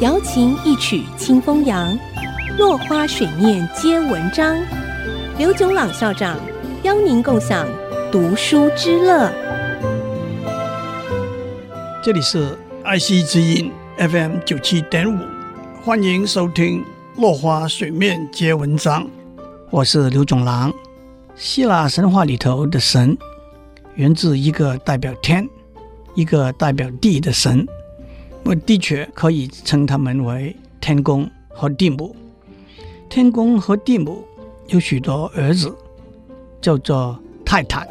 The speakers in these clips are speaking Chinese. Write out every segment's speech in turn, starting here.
瑶琴一曲清风扬，落花水面皆文章。刘炯朗校长邀您共享读书之乐。这里是爱惜之音 FM 九七点五，欢迎收听《落花水面皆文章》。我是刘炯朗。希腊神话里头的神，源自一个代表天，一个代表地的神。我的确可以称他们为天公和地母。天公和地母有许多儿子，叫做泰坦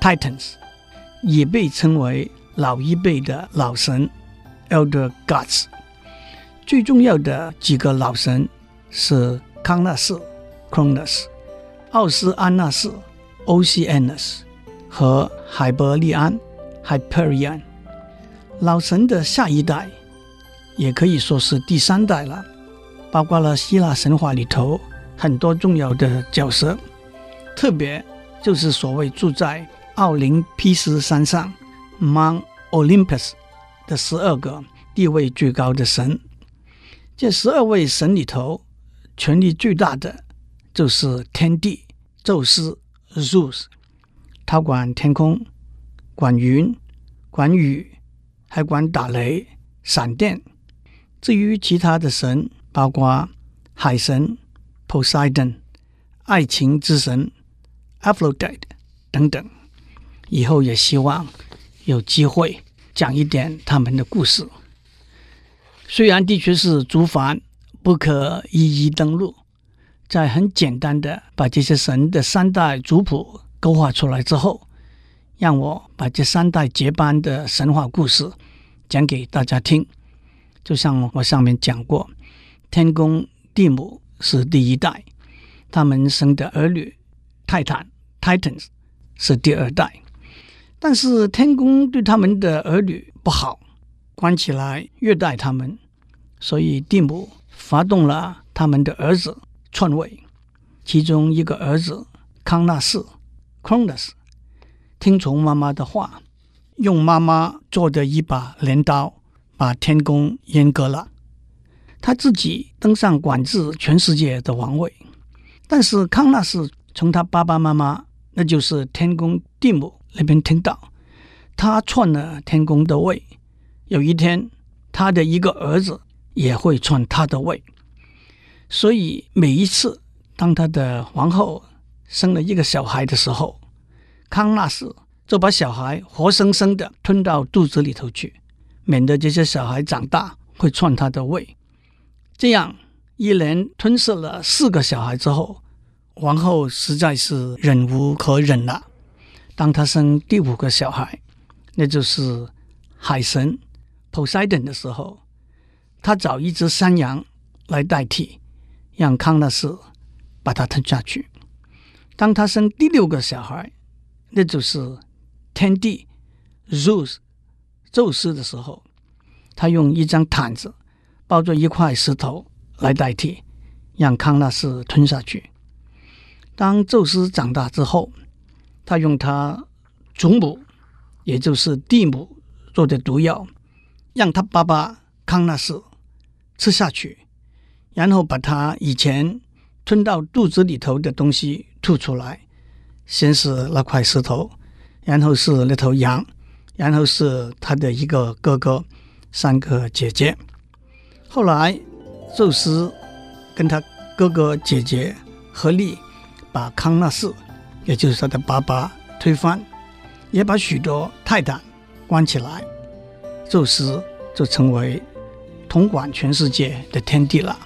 （Titans），也被称为老一辈的老神 （Elder Gods）。最重要的几个老神是康纳斯 （Cronus）。奥斯安纳斯 （Oceanus） 和海伯利安 （Hyperion），老神的下一代，也可以说是第三代了，包括了希腊神话里头很多重要的角色，特别就是所谓住在奥林匹斯山上 （Mount Olympus） 的十二个地位最高的神。这十二位神里头，权力最大的就是天帝。宙斯 Zeus，他管天空，管云，管雨，还管打雷、闪电。至于其他的神，包括海神 Poseidon、爱情之神 Aphrodite 等等，以后也希望有机会讲一点他们的故事。虽然的确是族繁，不可一一登录。在很简单的把这些神的三代族谱勾画出来之后，让我把这三代接班的神话故事讲给大家听。就像我上面讲过，天公地母是第一代，他们生的儿女泰坦 （Titans） 是第二代。但是天公对他们的儿女不好，关起来虐待他们，所以地母发动了他们的儿子。篡位，其中一个儿子康纳斯 （Cronus） 听从妈妈的话，用妈妈做的一把镰刀把天公阉割了。他自己登上管制全世界的王位，但是康纳斯从他爸爸妈妈，那就是天公地母那边听到，他篡了天公的位，有一天他的一个儿子也会篡他的位。所以每一次，当他的皇后生了一个小孩的时候，康纳斯就把小孩活生生的吞到肚子里头去，免得这些小孩长大会串他的胃。这样一连吞噬了四个小孩之后，皇后实在是忍无可忍了。当他生第五个小孩，那就是海神 Poseidon 的时候，他找一只山羊来代替。让康纳斯把它吞下去。当他生第六个小孩，那就是天帝 Zeus 宙斯的时候，他用一张毯子包着一块石头来代替，让康纳斯吞下去。当宙斯长大之后，他用他祖母，也就是地母做的毒药，让他爸爸康纳斯吃下去。然后把他以前吞到肚子里头的东西吐出来，先是那块石头，然后是那头羊，然后是他的一个哥哥，三个姐姐。后来，宙斯跟他哥哥姐姐合力把康纳斯，也就是他的爸爸推翻，也把许多泰坦关起来，宙斯就成为统管全世界的天帝了。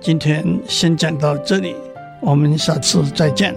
今天先讲到这里，我们下次再见。